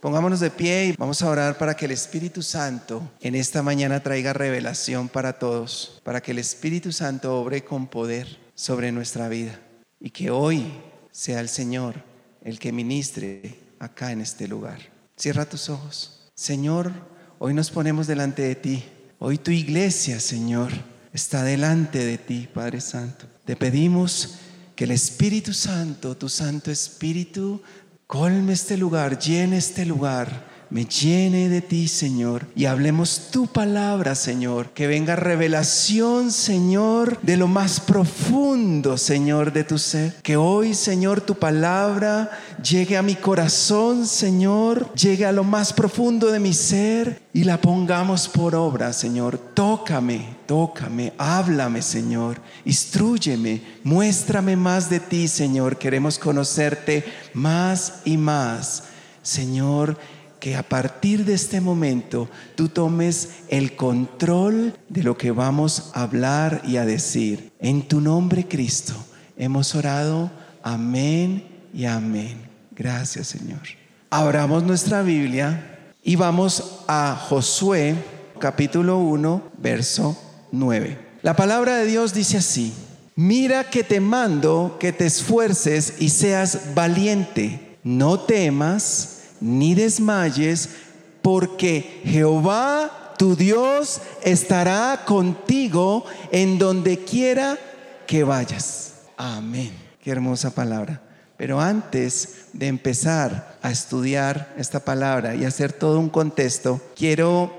Pongámonos de pie y vamos a orar para que el Espíritu Santo en esta mañana traiga revelación para todos, para que el Espíritu Santo obre con poder sobre nuestra vida y que hoy sea el Señor el que ministre acá en este lugar. Cierra tus ojos. Señor, hoy nos ponemos delante de ti. Hoy tu iglesia, Señor, está delante de ti, Padre Santo. Te pedimos que el Espíritu Santo, tu Santo Espíritu, colme este lugar, llene este lugar me llene de ti, Señor, y hablemos tu palabra, Señor. Que venga revelación, Señor, de lo más profundo, Señor, de tu ser. Que hoy, Señor, tu palabra llegue a mi corazón, Señor, llegue a lo más profundo de mi ser y la pongamos por obra, Señor. Tócame, tócame, háblame, Señor. Instrúyeme, muéstrame más de ti, Señor. Queremos conocerte más y más. Señor, que a partir de este momento tú tomes el control de lo que vamos a hablar y a decir. En tu nombre, Cristo, hemos orado. Amén y amén. Gracias, Señor. Abramos nuestra Biblia y vamos a Josué capítulo 1, verso 9. La palabra de Dios dice así, mira que te mando que te esfuerces y seas valiente, no temas ni desmayes, porque Jehová tu Dios estará contigo en donde quiera que vayas. Amén. Qué hermosa palabra. Pero antes de empezar a estudiar esta palabra y hacer todo un contexto, quiero,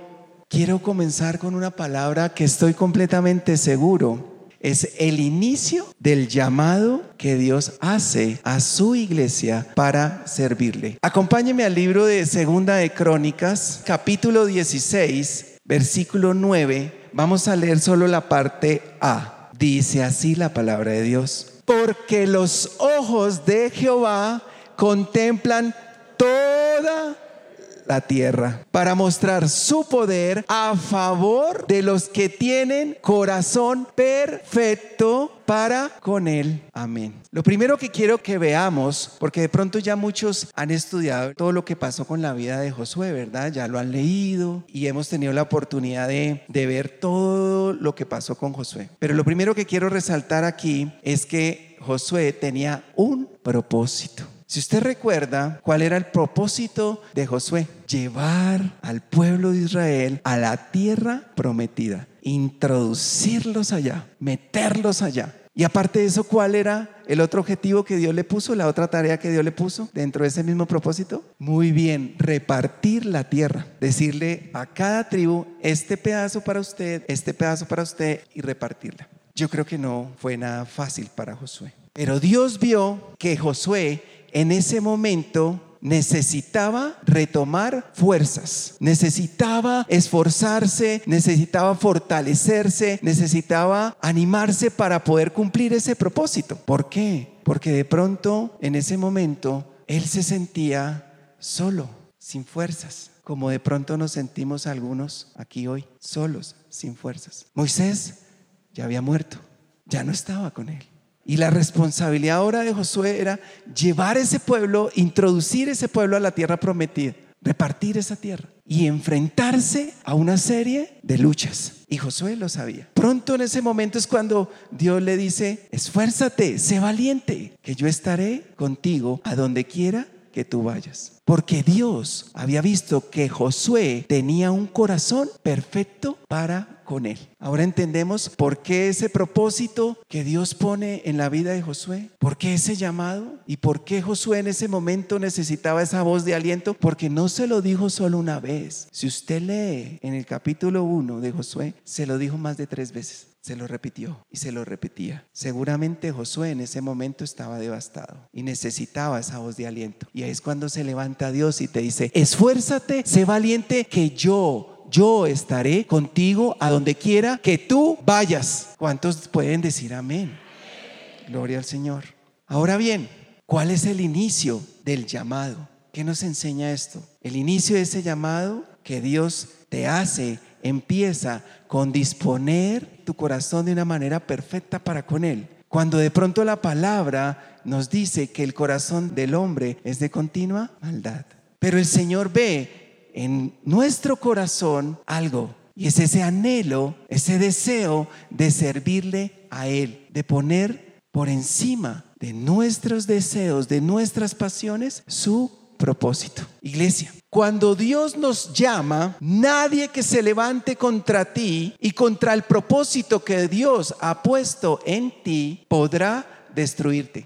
quiero comenzar con una palabra que estoy completamente seguro es el inicio del llamado que Dios hace a su iglesia para servirle. Acompáñeme al libro de Segunda de Crónicas, capítulo 16, versículo 9. Vamos a leer solo la parte A. Dice así la palabra de Dios. Porque los ojos de Jehová contemplan toda la tierra para mostrar su poder a favor de los que tienen corazón perfecto para con Él. Amén. Lo primero que quiero que veamos, porque de pronto ya muchos han estudiado todo lo que pasó con la vida de Josué, ¿verdad? Ya lo han leído y hemos tenido la oportunidad de, de ver todo lo que pasó con Josué. Pero lo primero que quiero resaltar aquí es que Josué tenía un propósito. Si usted recuerda cuál era el propósito de Josué, llevar al pueblo de Israel a la tierra prometida, introducirlos allá, meterlos allá. Y aparte de eso, ¿cuál era el otro objetivo que Dios le puso, la otra tarea que Dios le puso dentro de ese mismo propósito? Muy bien, repartir la tierra, decirle a cada tribu, este pedazo para usted, este pedazo para usted y repartirla. Yo creo que no fue nada fácil para Josué. Pero Dios vio que Josué en ese momento necesitaba retomar fuerzas, necesitaba esforzarse, necesitaba fortalecerse, necesitaba animarse para poder cumplir ese propósito. ¿Por qué? Porque de pronto en ese momento él se sentía solo, sin fuerzas, como de pronto nos sentimos algunos aquí hoy, solos, sin fuerzas. Moisés ya había muerto, ya no estaba con él. Y la responsabilidad ahora de Josué era llevar ese pueblo, introducir ese pueblo a la tierra prometida, repartir esa tierra y enfrentarse a una serie de luchas. Y Josué lo sabía. Pronto en ese momento es cuando Dios le dice, esfuérzate, sé valiente, que yo estaré contigo a donde quiera que tú vayas. Porque Dios había visto que Josué tenía un corazón perfecto para con él. Ahora entendemos por qué ese propósito que Dios pone en la vida de Josué, por qué ese llamado y por qué Josué en ese momento necesitaba esa voz de aliento, porque no se lo dijo solo una vez. Si usted lee en el capítulo 1 de Josué, se lo dijo más de tres veces. Se lo repitió y se lo repetía. Seguramente Josué en ese momento estaba devastado y necesitaba esa voz de aliento. Y es cuando se levanta Dios y te dice, esfuérzate, sé valiente, que yo yo estaré contigo a donde quiera que tú vayas. ¿Cuántos pueden decir amén? Gloria al Señor. Ahora bien, ¿cuál es el inicio del llamado? ¿Qué nos enseña esto? El inicio de ese llamado que Dios te hace empieza con disponer tu corazón de una manera perfecta para con Él. Cuando de pronto la palabra nos dice que el corazón del hombre es de continua maldad. Pero el Señor ve en nuestro corazón algo. Y es ese anhelo, ese deseo de servirle a Él, de poner por encima de nuestros deseos, de nuestras pasiones, su propósito. Iglesia, cuando Dios nos llama, nadie que se levante contra ti y contra el propósito que Dios ha puesto en ti podrá destruirte.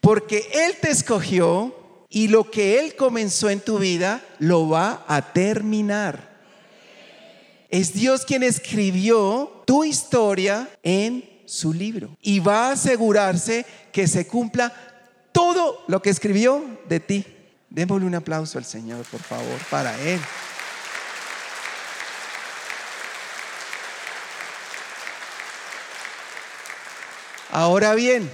Porque Él te escogió y lo que Él comenzó en tu vida lo va a terminar. Es Dios quien escribió tu historia en su libro y va a asegurarse que se cumpla todo lo que escribió de ti. Démosle un aplauso al Señor, por favor, para Él. Ahora bien,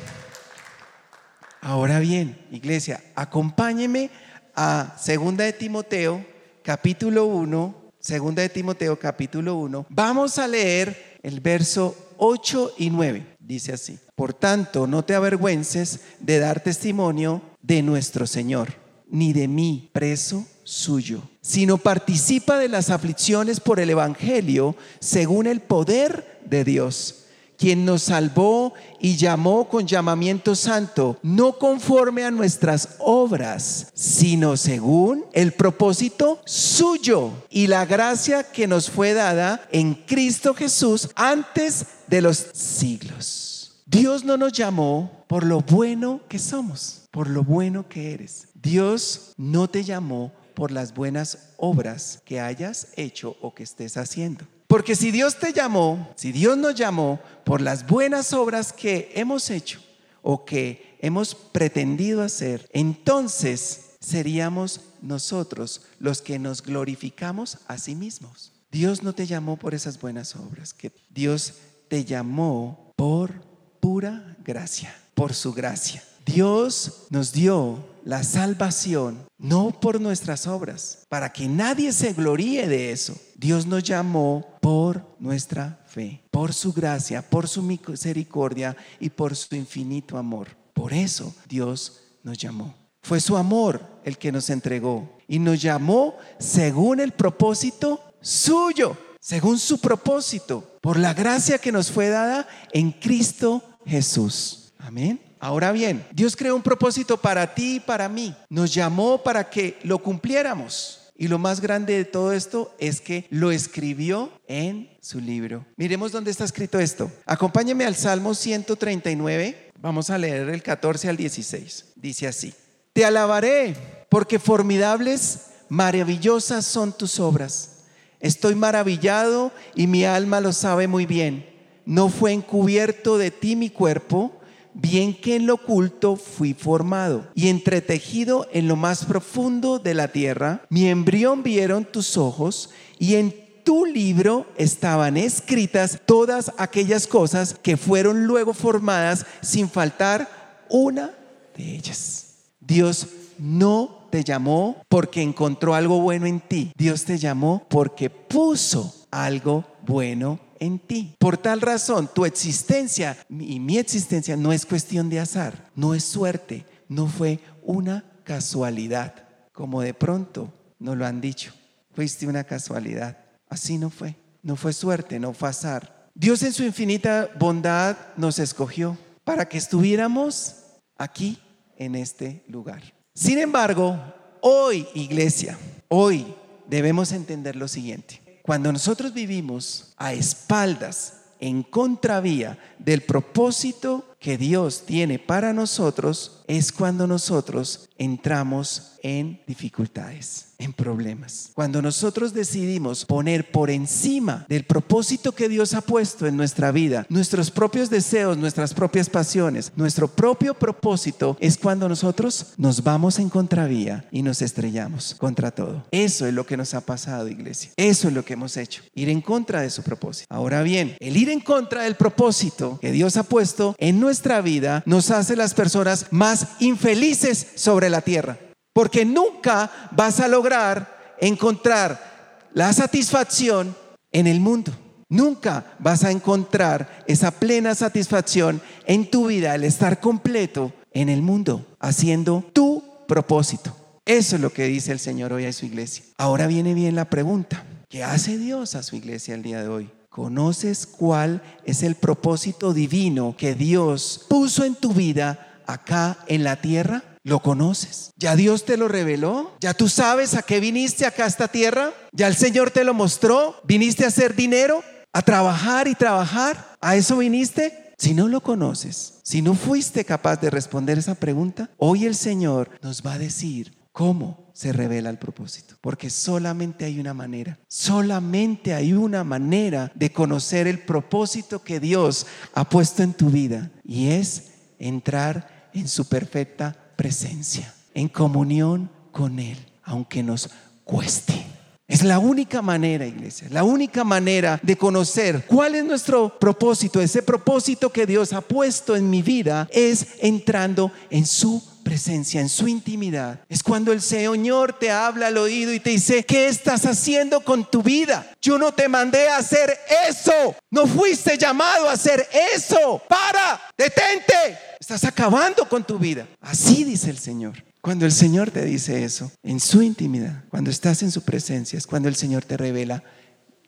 ahora bien, iglesia, acompáñeme a Segunda de Timoteo, capítulo 1, Segunda de Timoteo capítulo 1, vamos a leer el verso 8 y 9. Dice así, por tanto, no te avergüences de dar testimonio de nuestro Señor, ni de mí, preso suyo, sino participa de las aflicciones por el Evangelio según el poder de Dios quien nos salvó y llamó con llamamiento santo, no conforme a nuestras obras, sino según el propósito suyo y la gracia que nos fue dada en Cristo Jesús antes de los siglos. Dios no nos llamó por lo bueno que somos, por lo bueno que eres. Dios no te llamó por las buenas obras que hayas hecho o que estés haciendo. Porque si Dios te llamó, si Dios nos llamó por las buenas obras que hemos hecho o que hemos pretendido hacer, entonces seríamos nosotros los que nos glorificamos a sí mismos. Dios no te llamó por esas buenas obras, que Dios te llamó por pura gracia, por su gracia. Dios nos dio la salvación no por nuestras obras, para que nadie se gloríe de eso. Dios nos llamó por nuestra fe, por su gracia, por su misericordia y por su infinito amor. Por eso Dios nos llamó. Fue su amor el que nos entregó y nos llamó según el propósito suyo, según su propósito, por la gracia que nos fue dada en Cristo Jesús. Amén. Ahora bien, Dios creó un propósito para ti y para mí. Nos llamó para que lo cumpliéramos. Y lo más grande de todo esto es que lo escribió en su libro. Miremos dónde está escrito esto. Acompáñeme al Salmo 139. Vamos a leer el 14 al 16. Dice así. Te alabaré porque formidables, maravillosas son tus obras. Estoy maravillado y mi alma lo sabe muy bien. No fue encubierto de ti mi cuerpo bien que en lo oculto fui formado y entretejido en lo más profundo de la tierra, mi embrión vieron tus ojos y en tu libro estaban escritas todas aquellas cosas que fueron luego formadas sin faltar una de ellas. Dios no te llamó porque encontró algo bueno en ti. Dios te llamó porque puso algo bueno en ti. Por tal razón, tu existencia y mi existencia no es cuestión de azar, no es suerte, no fue una casualidad, como de pronto nos lo han dicho. Fuiste una casualidad. Así no fue. No fue suerte, no fue azar. Dios en su infinita bondad nos escogió para que estuviéramos aquí en este lugar. Sin embargo, hoy, iglesia, hoy debemos entender lo siguiente. Cuando nosotros vivimos a espaldas, en contravía del propósito que Dios tiene para nosotros, es cuando nosotros entramos en dificultades, en problemas. Cuando nosotros decidimos poner por encima del propósito que Dios ha puesto en nuestra vida, nuestros propios deseos, nuestras propias pasiones, nuestro propio propósito, es cuando nosotros nos vamos en contravía y nos estrellamos contra todo. Eso es lo que nos ha pasado, iglesia. Eso es lo que hemos hecho, ir en contra de su propósito. Ahora bien, el ir en contra del propósito que Dios ha puesto en nuestra vida nos hace las personas más infelices sobre la tierra. Porque nunca vas a lograr encontrar la satisfacción en el mundo. Nunca vas a encontrar esa plena satisfacción en tu vida, el estar completo en el mundo, haciendo tu propósito. Eso es lo que dice el Señor hoy a su iglesia. Ahora viene bien la pregunta. ¿Qué hace Dios a su iglesia el día de hoy? ¿Conoces cuál es el propósito divino que Dios puso en tu vida acá en la tierra? ¿Lo conoces? ¿Ya Dios te lo reveló? ¿Ya tú sabes a qué viniste acá a esta tierra? ¿Ya el Señor te lo mostró? ¿Viniste a hacer dinero? ¿A trabajar y trabajar? ¿A eso viniste? Si no lo conoces, si no fuiste capaz de responder esa pregunta, hoy el Señor nos va a decir cómo se revela el propósito. Porque solamente hay una manera, solamente hay una manera de conocer el propósito que Dios ha puesto en tu vida y es entrar en su perfecta presencia, en comunión con Él, aunque nos cueste. Es la única manera, iglesia, la única manera de conocer cuál es nuestro propósito. Ese propósito que Dios ha puesto en mi vida es entrando en su presencia, en su intimidad. Es cuando el Señor te habla al oído y te dice, ¿qué estás haciendo con tu vida? Yo no te mandé a hacer eso. No fuiste llamado a hacer eso. Para, detente. Estás acabando con tu vida. Así dice el Señor. Cuando el Señor te dice eso, en su intimidad, cuando estás en su presencia, es cuando el Señor te revela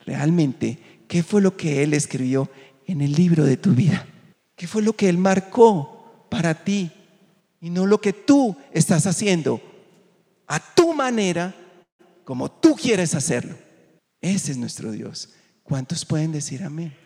realmente qué fue lo que Él escribió en el libro de tu vida. ¿Qué fue lo que Él marcó para ti y no lo que tú estás haciendo a tu manera, como tú quieres hacerlo. Ese es nuestro Dios. ¿Cuántos pueden decir amén?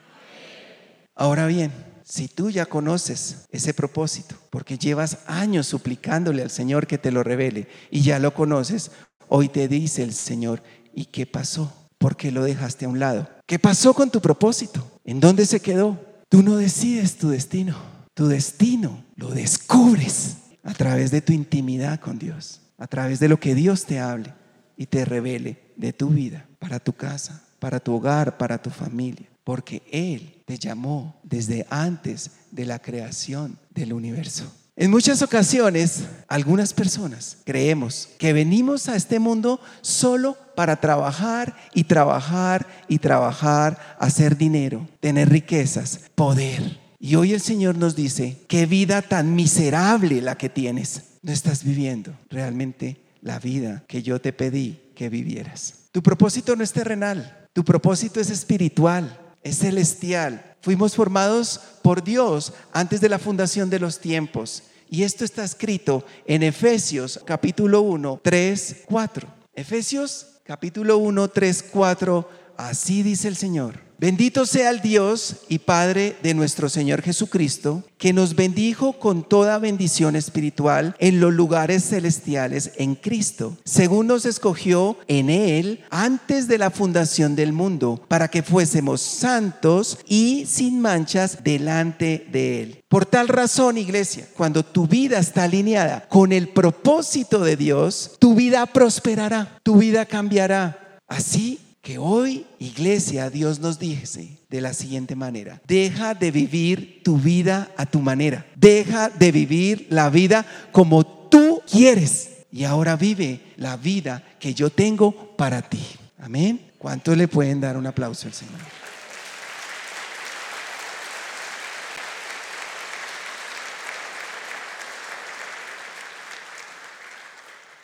Ahora bien, si tú ya conoces ese propósito, porque llevas años suplicándole al Señor que te lo revele y ya lo conoces, hoy te dice el Señor, ¿y qué pasó? ¿Por qué lo dejaste a un lado? ¿Qué pasó con tu propósito? ¿En dónde se quedó? Tú no decides tu destino, tu destino lo descubres a través de tu intimidad con Dios, a través de lo que Dios te hable y te revele de tu vida, para tu casa, para tu hogar, para tu familia, porque Él te llamó desde antes de la creación del universo. En muchas ocasiones, algunas personas creemos que venimos a este mundo solo para trabajar y trabajar y trabajar, hacer dinero, tener riquezas, poder. Y hoy el Señor nos dice, qué vida tan miserable la que tienes. No estás viviendo realmente la vida que yo te pedí que vivieras. Tu propósito no es terrenal, tu propósito es espiritual, es celestial. Fuimos formados por Dios antes de la fundación de los tiempos. Y esto está escrito en Efesios capítulo 1, 3, 4. Efesios capítulo 1, 3, 4. Así dice el Señor. Bendito sea el Dios y Padre de nuestro Señor Jesucristo, que nos bendijo con toda bendición espiritual en los lugares celestiales en Cristo, según nos escogió en Él antes de la fundación del mundo, para que fuésemos santos y sin manchas delante de Él. Por tal razón, iglesia, cuando tu vida está alineada con el propósito de Dios, tu vida prosperará, tu vida cambiará. Así que hoy, iglesia, Dios nos dice de la siguiente manera, deja de vivir tu vida a tu manera, deja de vivir la vida como tú quieres y ahora vive la vida que yo tengo para ti. Amén. ¿Cuánto le pueden dar un aplauso al Señor?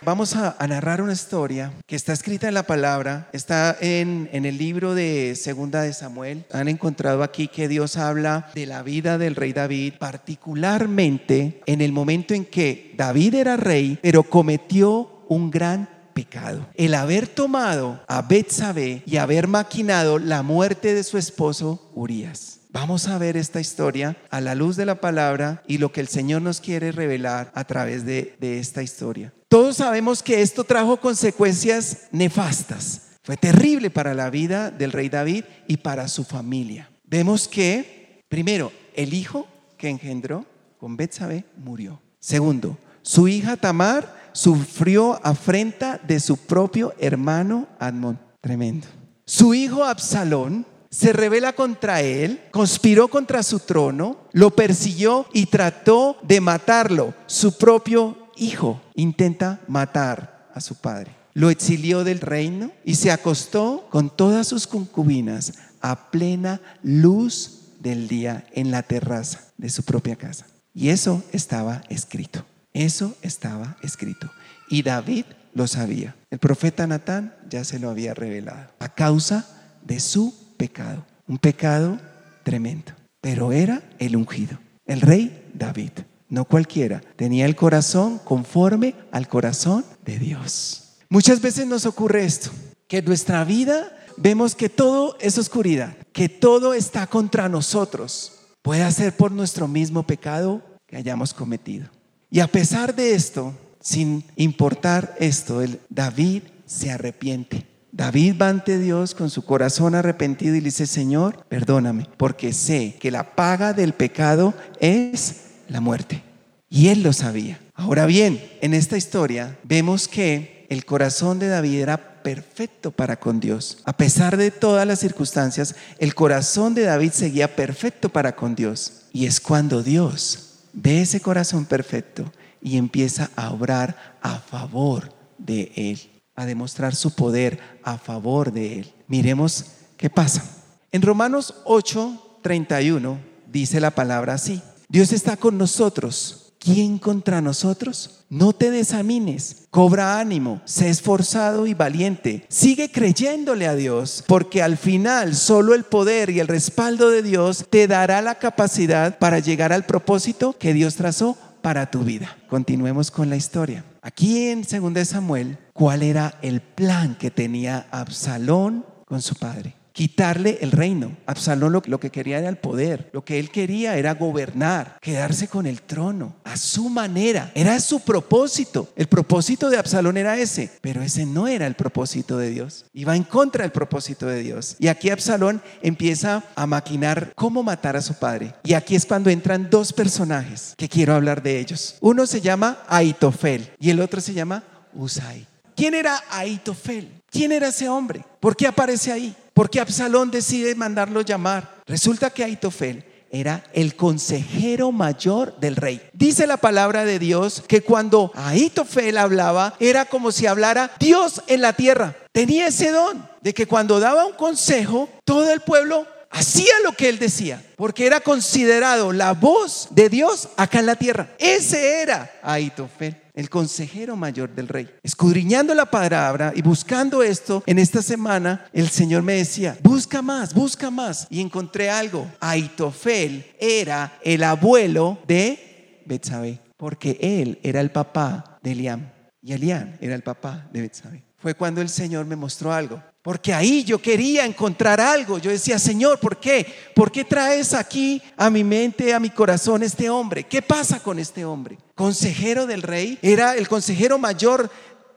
Vamos a, narrar una historia que está escrita en la palabra, está en, el libro de Segunda de Samuel. Han encontrado aquí que Dios habla de la vida del rey David, particularmente en el momento en que David era rey, pero cometió un gran pecado. El haber tomado a Betsabé y haber maquinado la muerte de su esposo Urias. Vamos a ver esta historia a la luz de la palabra y lo que el Señor nos quiere revelar a través de, esta historia. Todos sabemos que esto trajo consecuencias nefastas. Fue terrible para la vida del rey David y para su familia. Vemos que, primero, el hijo que engendró con Betsabé murió. Segundo, su hija Tamar sufrió afrenta de su propio hermano Admon. Tremendo. Su hijo Absalón se revela contra él, conspiró contra su trono, lo persiguió y trató de matarlo. Su propio hijo intenta matar a su padre. Lo exilió del reino y se acostó con todas sus concubinas a plena luz del día en la terraza de su propia casa. Y eso estaba escrito. Eso estaba escrito. Y David lo sabía. El profeta Natán ya se lo había revelado a causa de su pecado. Un pecado tremendo. Pero era el ungido, el rey David. No cualquiera. Tenía el corazón conforme al corazón de Dios. Muchas veces nos ocurre esto, que en nuestra vida vemos que todo es oscuridad, que todo está contra nosotros. Puede ser por nuestro mismo pecado que hayamos cometido. Y a pesar de esto, sin importar esto, el David se arrepiente. David va ante Dios con su corazón arrepentido y le dice, Señor, perdóname, porque sé que la paga del pecado es la muerte. Y él lo sabía. Ahora bien, en esta historia vemos que el corazón de David era perfecto para con Dios. A pesar de todas las circunstancias, el corazón de David seguía perfecto para con Dios. Y es cuando Dios ve ese corazón perfecto y empieza a obrar a favor de él a demostrar su poder a favor de él. Miremos qué pasa. En Romanos 8, 31 dice la palabra así. Dios está con nosotros. ¿Quién contra nosotros? No te desamines, cobra ánimo, sé esforzado y valiente. Sigue creyéndole a Dios, porque al final solo el poder y el respaldo de Dios te dará la capacidad para llegar al propósito que Dios trazó para tu vida. Continuemos con la historia. Aquí en 2 Samuel, ¿cuál era el plan que tenía Absalón con su padre? Quitarle el reino. Absalón lo, que quería era el poder. Lo que él quería era gobernar, quedarse con el trono a su manera. Era su propósito. El propósito de Absalón era ese, pero ese no era el propósito de Dios. Iba en contra del propósito de Dios. Y aquí Absalón empieza a maquinar cómo matar a su padre. Y aquí es cuando entran dos personajes que quiero hablar de ellos. Uno se llama Aitofel y el otro se llama Usai. ¿Quién era Aitofel? ¿Quién era ese hombre? ¿Por qué aparece ahí? ¿Por qué Absalón decide mandarlo llamar? Resulta que Aitofel era el consejero mayor del rey. Dice la palabra de Dios que cuando Aitofel hablaba era como si hablara Dios en la tierra. Tenía ese don de que cuando daba un consejo, todo el pueblo hacía lo que él decía, porque era considerado la voz de Dios acá en la tierra. Ese era Aitofel el consejero mayor del rey. Escudriñando la palabra y buscando esto en esta semana, el Señor me decía, busca más, busca más. Y encontré algo. Aitofel era el abuelo de Betsabé, porque él era el papá de Eliam. Y Eliam era el papá de Betsabé. Fue cuando el Señor me mostró algo. Porque ahí yo quería encontrar algo. Yo decía, Señor, ¿por qué? ¿Por qué traes aquí a mi mente, a mi corazón este hombre? ¿Qué pasa con este hombre? Consejero del rey, era el consejero mayor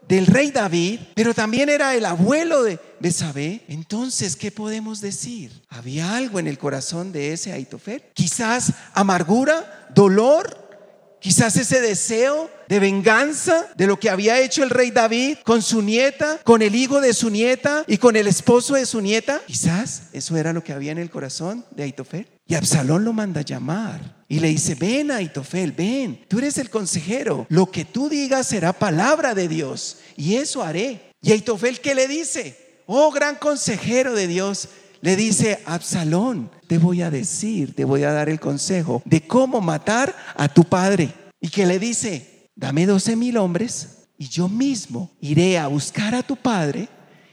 del rey David, pero también era el abuelo de Besabé. Entonces, ¿qué podemos decir? ¿Había algo en el corazón de ese Aitofel? Quizás amargura, dolor, Quizás ese deseo de venganza de lo que había hecho el rey David con su nieta, con el hijo de su nieta y con el esposo de su nieta. Quizás eso era lo que había en el corazón de Aitofel. Y Absalón lo manda a llamar y le dice, ven Aitofel, ven, tú eres el consejero, lo que tú digas será palabra de Dios y eso haré. Y Aitofel, ¿qué le dice? Oh gran consejero de Dios, le dice, Absalón, te voy a decir, te voy a dar el consejo de cómo matar a tu padre. Y que le dice, dame 12 mil hombres y yo mismo iré a buscar a tu padre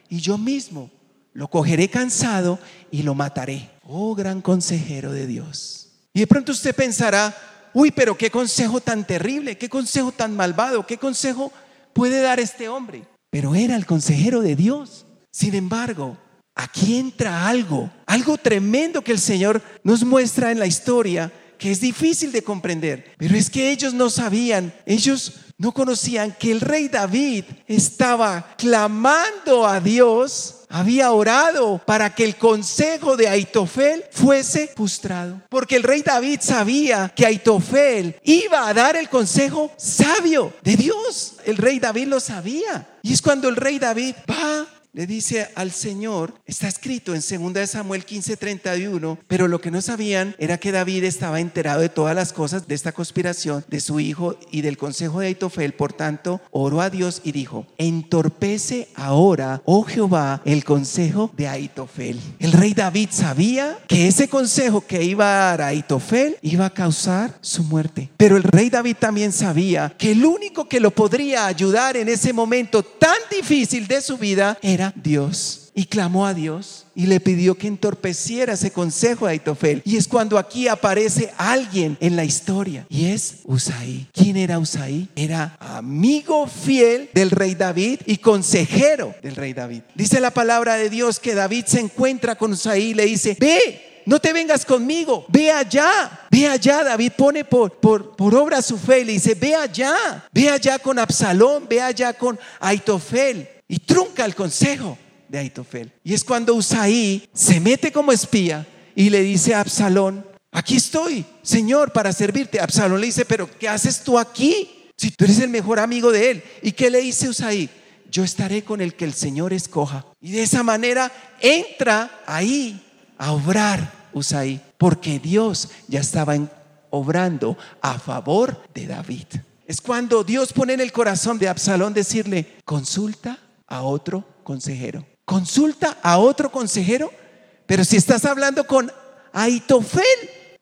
y yo mismo lo cogeré cansado y lo mataré. Oh gran consejero de Dios. Y de pronto usted pensará, uy, pero qué consejo tan terrible, qué consejo tan malvado, qué consejo puede dar este hombre. Pero era el consejero de Dios. Sin embargo, aquí entra algo, algo tremendo que el Señor nos muestra en la historia que es difícil de comprender. Pero es que ellos no sabían, ellos no conocían que el rey David estaba clamando a Dios, había orado para que el consejo de Aitofel fuese frustrado. Porque el rey David sabía que Aitofel iba a dar el consejo sabio de Dios. El rey David lo sabía. Y es cuando el rey David va le dice al Señor, está escrito en 2 Samuel 15:31, pero lo que no sabían era que David estaba enterado de todas las cosas de esta conspiración de su hijo y del consejo de Aitofel, por tanto, oró a Dios y dijo, entorpece ahora, oh Jehová, el consejo de Aitofel. El rey David sabía que ese consejo que iba a dar Aitofel iba a causar su muerte, pero el rey David también sabía que el único que lo podría ayudar en ese momento tan difícil de su vida era Dios. Y clamó a Dios y le pidió que entorpeciera ese consejo de Aitofel. Y es cuando aquí aparece alguien en la historia y es Usaí. ¿Quién era Usaí? Era amigo fiel del rey David y consejero del rey David. Dice la palabra de Dios que David se encuentra con Usaí y le dice, ve, no te vengas conmigo, ve allá, ve allá. David pone por, por, por, obra su fe y le dice, ve allá, ve allá con Absalón, ve allá con Aitofel y trunca el consejo de Aitofel. Y es cuando Usaí se mete como espía y le dice a Absalón, aquí estoy, Señor, para servirte. Absalón le dice, pero ¿qué haces tú aquí? Si tú eres el mejor amigo de él. ¿Y qué le dice Usaí? Yo estaré con el que el Señor escoja. Y de esa manera entra ahí a obrar Usaí, porque Dios ya estaba obrando a favor de David. Es cuando Dios pone en el corazón de Absalón decirle, consulta a otro consejero. Consulta a otro consejero, pero si estás hablando con Aitofel,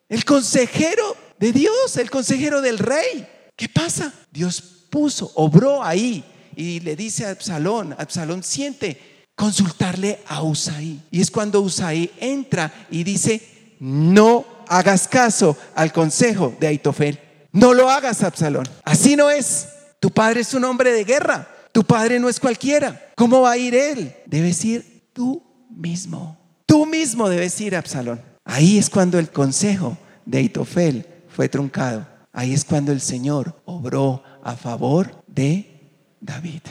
el consejero de Dios, el consejero del rey, ¿qué pasa? Dios puso, obró ahí y le dice a Absalón, Absalón siente consultarle a Usaí. Y es cuando Usaí entra y dice, no hagas caso al consejo de Aitofel. No lo hagas, Absalón. Así no es. Tu padre es un hombre de guerra. Tu padre no es cualquiera. ¿Cómo va a ir él? Debes ir tú mismo. Tú mismo debes ir, Absalón. Ahí es cuando el consejo de Itofel fue truncado. Ahí es cuando el Señor obró a favor de David.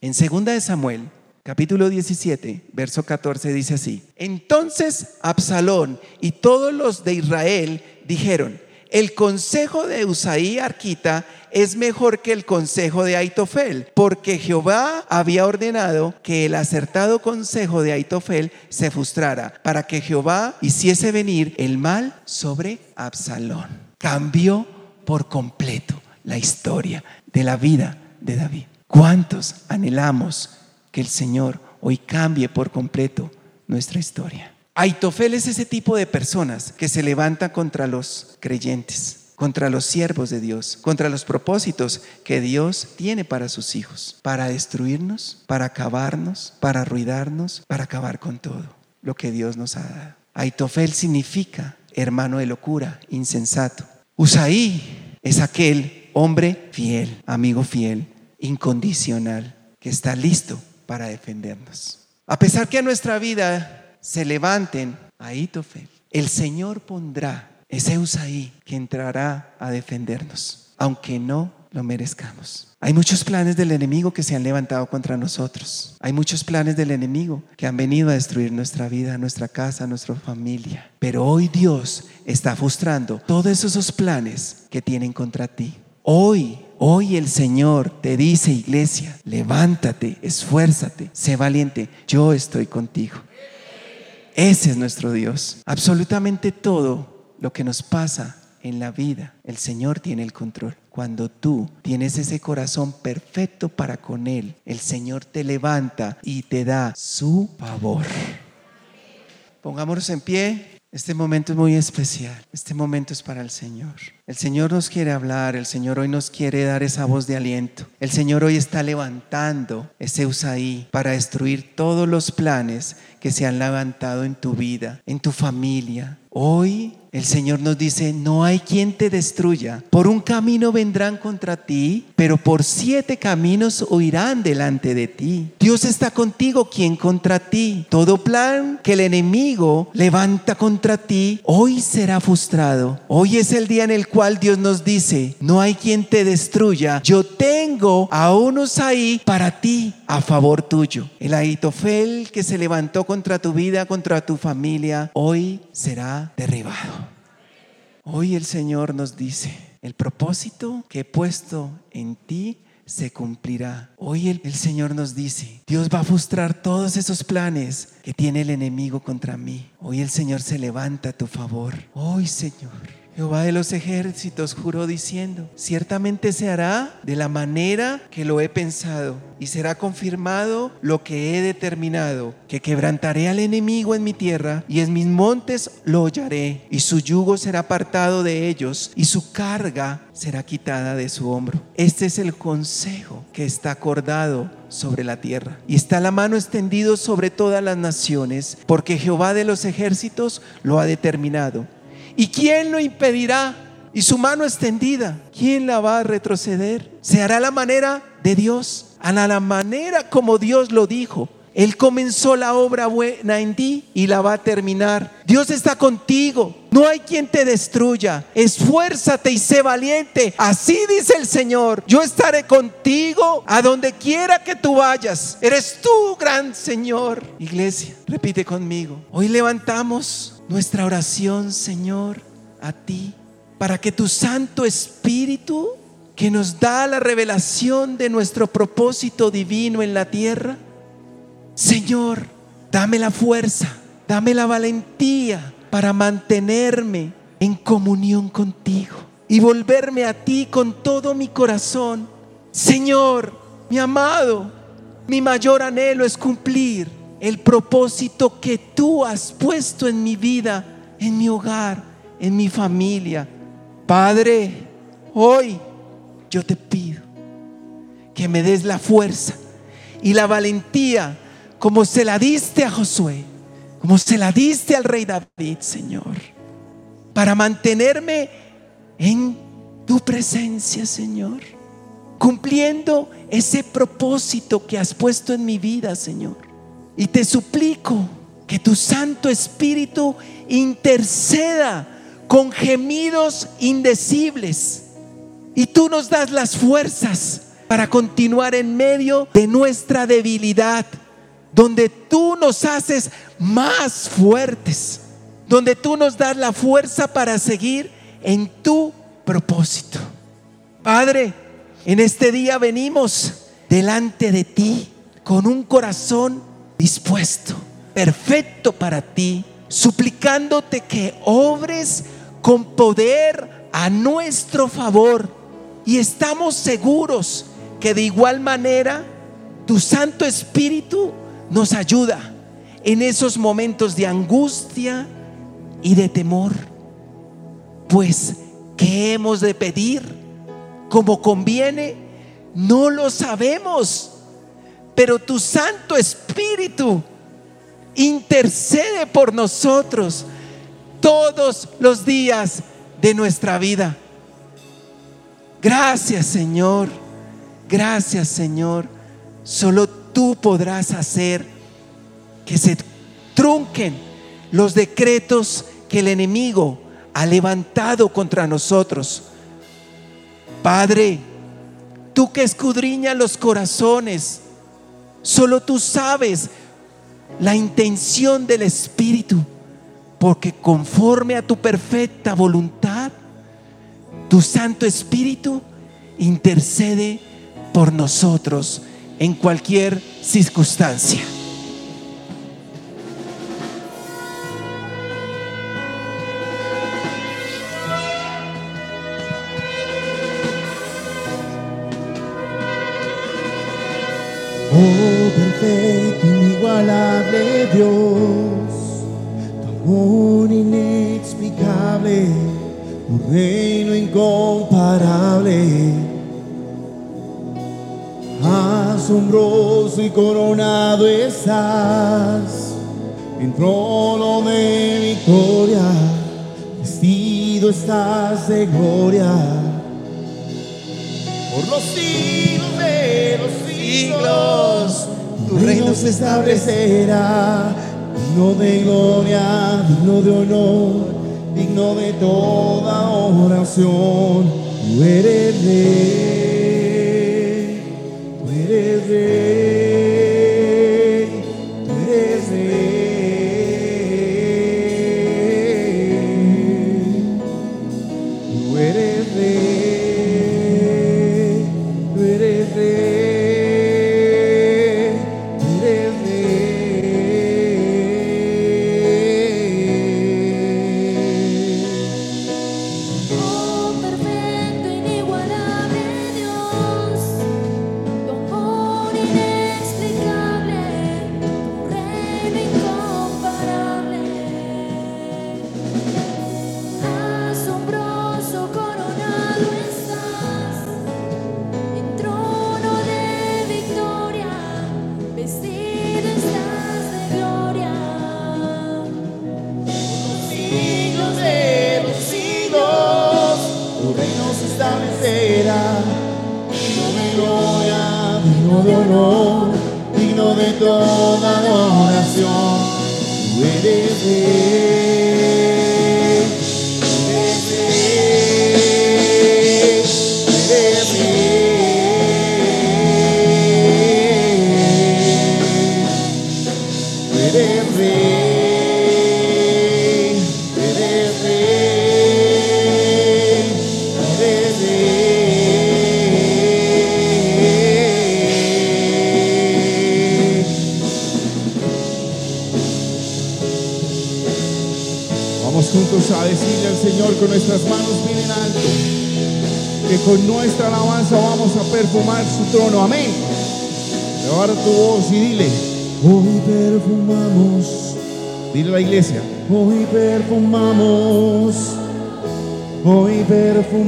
En 2 de Samuel, capítulo 17, verso 14 dice así: Entonces Absalón y todos los de Israel dijeron: el consejo de Usaí Arquita es mejor que el consejo de Aitofel, porque Jehová había ordenado que el acertado consejo de Aitofel se frustrara, para que Jehová hiciese venir el mal sobre Absalón. Cambió por completo la historia de la vida de David. ¿Cuántos anhelamos que el Señor hoy cambie por completo nuestra historia? Aitofel es ese tipo de personas que se levanta contra los creyentes, contra los siervos de Dios, contra los propósitos que Dios tiene para sus hijos, para destruirnos, para acabarnos, para arruinarnos, para acabar con todo lo que Dios nos ha dado. Aitofel significa hermano de locura, insensato. Usaí es aquel hombre fiel, amigo fiel, incondicional, que está listo para defendernos. A pesar que a nuestra vida se levanten a Itofel, el Señor pondrá ese Usaí que entrará a defendernos, aunque no lo merezcamos. Hay muchos planes del enemigo que se han levantado contra nosotros. Hay muchos planes del enemigo que han venido a destruir nuestra vida, nuestra casa, nuestra familia. Pero hoy Dios está frustrando todos esos planes que tienen contra ti. Hoy, hoy el Señor te dice, iglesia, levántate, esfuérzate, sé valiente, yo estoy contigo. Ese es nuestro Dios. Absolutamente todo lo que nos pasa en la vida, el Señor tiene el control. Cuando tú tienes ese corazón perfecto para con Él, el Señor te levanta y te da su favor. Pongámonos en pie. Este momento es muy especial. Este momento es para el Señor. El Señor nos quiere hablar. El Señor hoy nos quiere dar esa voz de aliento. El Señor hoy está levantando ese Usaí para destruir todos los planes que se han levantado en tu vida, en tu familia. Hoy el Señor nos dice, no hay quien te destruya. Por un camino vendrán contra ti, pero por siete caminos huirán delante de ti. Dios está contigo, quien contra ti. Todo plan que el enemigo levanta contra ti, hoy será frustrado. Hoy es el día en el cual Dios nos dice, no hay quien te destruya. Yo tengo a unos ahí para ti, a favor tuyo. El Aitofel que se levantó contra tu vida, contra tu familia, hoy será derribado. Hoy el Señor nos dice, el propósito que he puesto en ti se cumplirá. Hoy el, Señor nos dice, Dios va a frustrar todos esos planes que tiene el enemigo contra mí. Hoy el Señor se levanta a tu favor. Hoy Señor. Jehová de los ejércitos juró diciendo, ciertamente se hará de la manera que lo he pensado y será confirmado lo que he determinado, que quebrantaré al enemigo en mi tierra y en mis montes lo hollaré y su yugo será apartado de ellos y su carga será quitada de su hombro. Este es el consejo que está acordado sobre la tierra. Y está la mano extendido sobre todas las naciones, porque Jehová de los ejércitos lo ha determinado. ¿Y quién lo impedirá? Y su mano extendida, ¿quién la va a retroceder? Se hará la manera de Dios, a la manera como Dios lo dijo. Él comenzó la obra buena en ti y la va a terminar. Dios está contigo. No hay quien te destruya. Esfuérzate y sé valiente. Así dice el Señor. Yo estaré contigo a donde quiera que tú vayas. Eres tú, gran Señor. Iglesia, repite conmigo. Hoy levantamos nuestra oración, Señor, a ti, para que tu Santo Espíritu, que nos da la revelación de nuestro propósito divino en la tierra, Señor, dame la fuerza, dame la valentía para mantenerme en comunión contigo y volverme a ti con todo mi corazón. Señor, mi amado, mi mayor anhelo es cumplir el propósito que tú has puesto en mi vida, en mi hogar, en mi familia. Padre, hoy yo te pido que me des la fuerza y la valentía como se la diste a Josué, como se la diste al rey David, Señor, para mantenerme en tu presencia, Señor, cumpliendo ese propósito que has puesto en mi vida, Señor. Y te suplico que tu Santo Espíritu interceda con gemidos indecibles. Y tú nos das las fuerzas para continuar en medio de nuestra debilidad, donde tú nos haces más fuertes, donde tú nos das la fuerza para seguir en tu propósito. Padre, en este día venimos delante de ti con un corazón dispuesto, perfecto para ti, suplicándote que obres con poder a nuestro favor. Y estamos seguros que de igual manera tu Santo Espíritu nos ayuda en esos momentos de angustia y de temor. Pues, ¿qué hemos de pedir? Como conviene, no lo sabemos pero tu Santo Espíritu intercede por nosotros todos los días de nuestra vida. Gracias Señor, gracias Señor. Solo tú podrás hacer que se trunquen los decretos que el enemigo ha levantado contra nosotros. Padre, tú que escudriñas los corazones, Solo tú sabes la intención del Espíritu, porque conforme a tu perfecta voluntad, tu Santo Espíritu intercede por nosotros en cualquier circunstancia. Oh perfecto, inigualable Dios, tu amor inexplicable, tu reino incomparable, asombroso y coronado estás, en trono de victoria, vestido estás de gloria, por los siglos de los siglos tu reino se establecerá, digno de gloria, digno de honor, digno de toda oración. Tú eres rey, tú eres rey,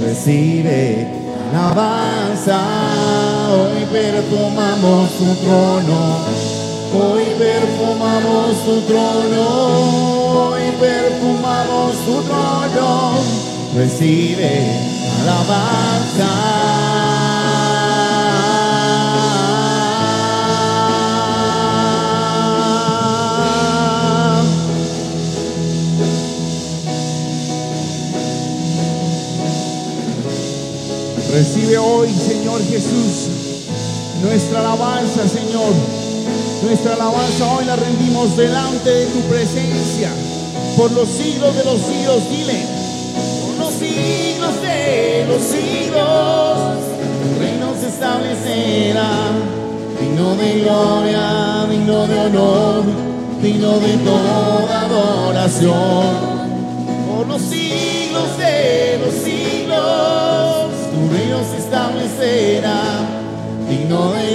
recibe alabanza, hoy perfumamos tu trono, hoy perfumamos tu trono, hoy perfumamos tu trono, recibe alabanza. Recibe hoy, Señor Jesús, nuestra alabanza, Señor. Nuestra alabanza hoy la rendimos delante de tu presencia. Por los siglos de los siglos, dile. Por los siglos de los siglos, tu reino se establecerá. Digno de gloria, digno de honor, digno de toda adoración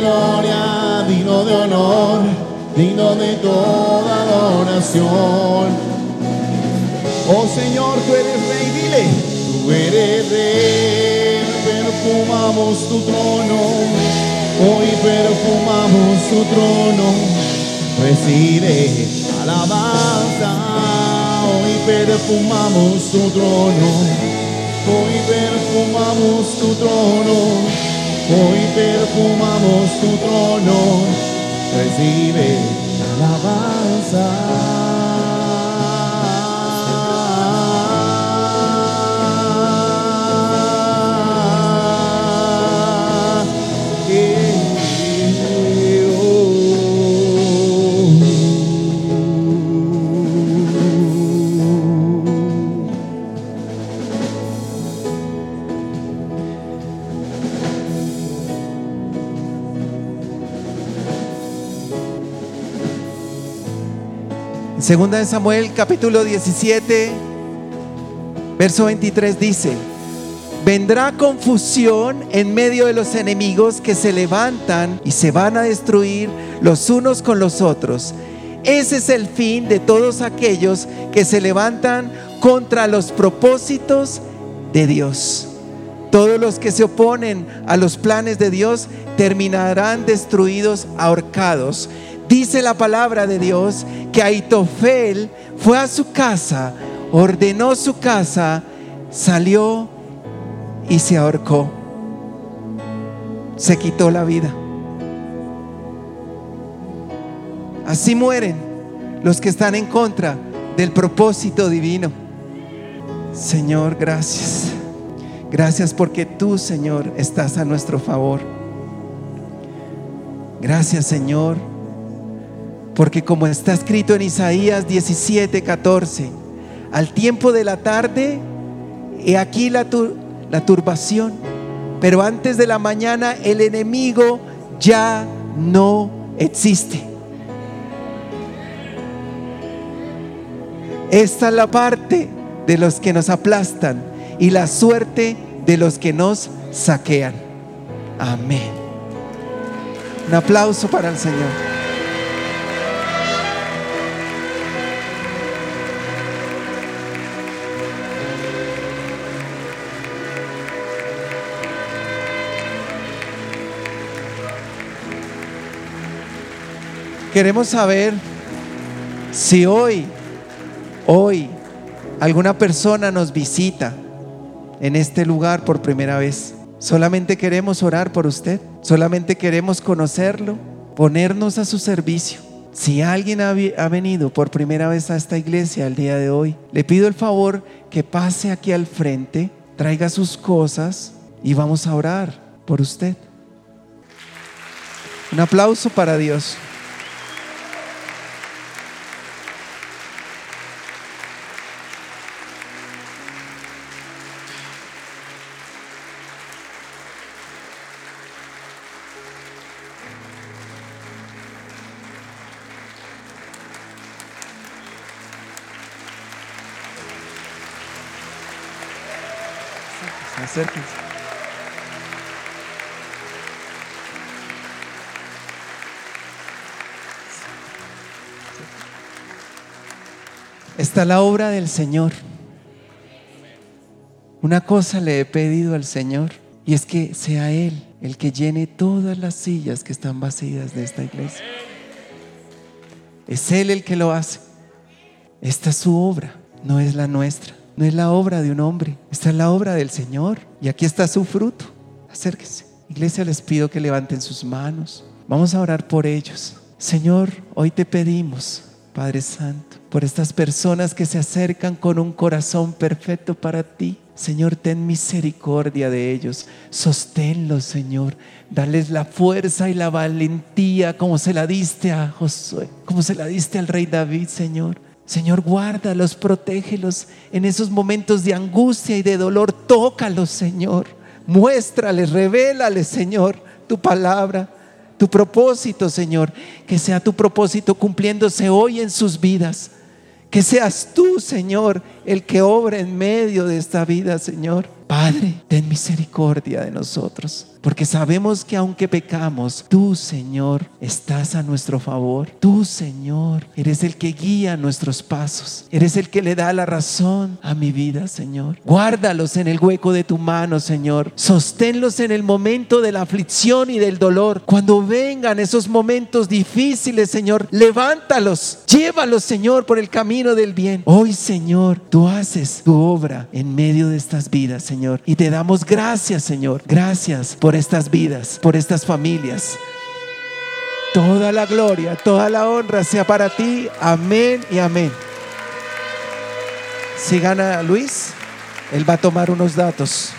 gloria, digno de honor, digno de toda adoración. Oh Señor, tú eres rey, dile, tú eres rey, perfumamos tu trono, hoy perfumamos tu trono, recibe alabanza, hoy perfumamos tu trono, hoy perfumamos tu trono, hoy perfumamos tu trono, recibe alabanza. Segunda de Samuel capítulo 17, verso 23 dice, vendrá confusión en medio de los enemigos que se levantan y se van a destruir los unos con los otros. Ese es el fin de todos aquellos que se levantan contra los propósitos de Dios. Todos los que se oponen a los planes de Dios terminarán destruidos, ahorcados. Dice la palabra de Dios que Aitofel fue a su casa, ordenó su casa, salió y se ahorcó. Se quitó la vida. Así mueren los que están en contra del propósito divino. Señor, gracias. Gracias porque tú, Señor, estás a nuestro favor. Gracias, Señor, porque como está escrito en Isaías 17, 14, al tiempo de la tarde, he aquí la, la turbación, pero antes de la mañana el enemigo ya no existe. Esta es la parte de los que nos aplastan y la suerte de los que nos saquean. Amén. Un aplauso para el Señor. Queremos saber si hoy, hoy, alguna persona nos visita en este lugar por primera vez. Solamente queremos orar por usted. Solamente queremos conocerlo, ponernos a su servicio. Si alguien ha, venido por primera vez a esta iglesia el día de hoy, le pido el favor que pase aquí al frente, traiga sus cosas y vamos a orar por usted. Un aplauso para Dios. Está la obra del Señor. Una cosa le he pedido al Señor y es que sea Él el que llene todas las sillas que están vacías de esta iglesia. Es Él el que lo hace. Esta es su obra, no es la nuestra. No es la obra de un hombre, esta es la obra del Señor. Y aquí está su fruto. Acérquese. Iglesia, les pido que levanten sus manos. Vamos a orar por ellos. Señor, hoy te pedimos, Padre Santo, por estas personas que se acercan con un corazón perfecto para ti. Señor, ten misericordia de ellos. Sosténlos, Señor. Dales la fuerza y la valentía como se la diste a Josué, como se la diste al rey David, Señor. Señor, guárdalos, protégelos en esos momentos de angustia y de dolor. Tócalos, Señor. Muéstrales, revélales, Señor, tu palabra, tu propósito, Señor. Que sea tu propósito cumpliéndose hoy en sus vidas. Que seas tú, Señor, el que obra en medio de esta vida, Señor. Padre, ten misericordia de nosotros. Porque sabemos que aunque pecamos, tú, Señor, estás a nuestro favor. Tú, Señor, eres el que guía nuestros pasos. Eres el que le da la razón a mi vida, Señor. Guárdalos en el hueco de tu mano, Señor. Sosténlos en el momento de la aflicción y del dolor. Cuando vengan esos momentos difíciles, Señor, levántalos. Llévalos, Señor, por el camino del bien. Hoy, Señor, tú haces tu obra en medio de estas vidas, Señor. Y te damos gracias, Señor. Gracias por estas vidas, por estas familias. Toda la gloria, toda la honra sea para ti. Amén y amén. Si gana Luis, él va a tomar unos datos.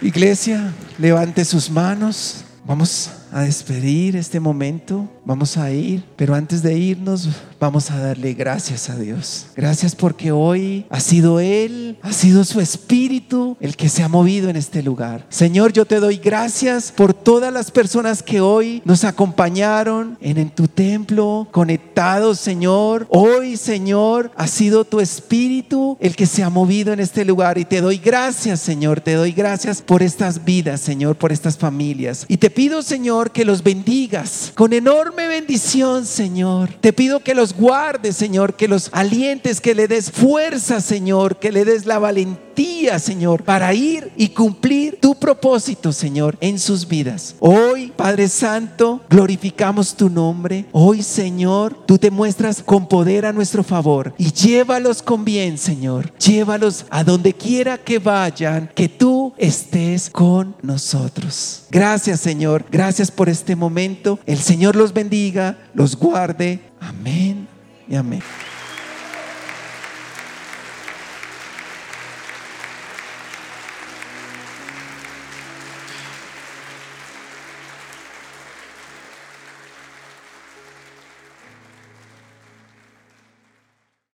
Iglesia, levante sus manos. Vamos a despedir este momento, vamos a ir, pero antes de irnos vamos a darle gracias a Dios. Gracias porque hoy ha sido Él, ha sido su Espíritu el que se ha movido en este lugar. Señor, yo te doy gracias por todas las personas que hoy nos acompañaron en, en tu templo, conectados, Señor. Hoy, Señor, ha sido tu Espíritu el que se ha movido en este lugar y te doy gracias, Señor, te doy gracias por estas vidas, Señor, por estas familias. Y te pido, Señor, que los bendigas con enorme bendición, Señor. Te pido que los guardes, Señor, que los alientes, que le des fuerza, Señor, que le des la Señor, para ir y cumplir tu propósito, Señor, en sus vidas. Hoy, Padre Santo, glorificamos tu nombre. Hoy, Señor, tú te muestras con poder a nuestro favor y llévalos con bien, Señor. Llévalos a donde quiera que vayan, que tú estés con nosotros. Gracias, Señor. Gracias por este momento. El Señor los bendiga, los guarde. Amén y amén.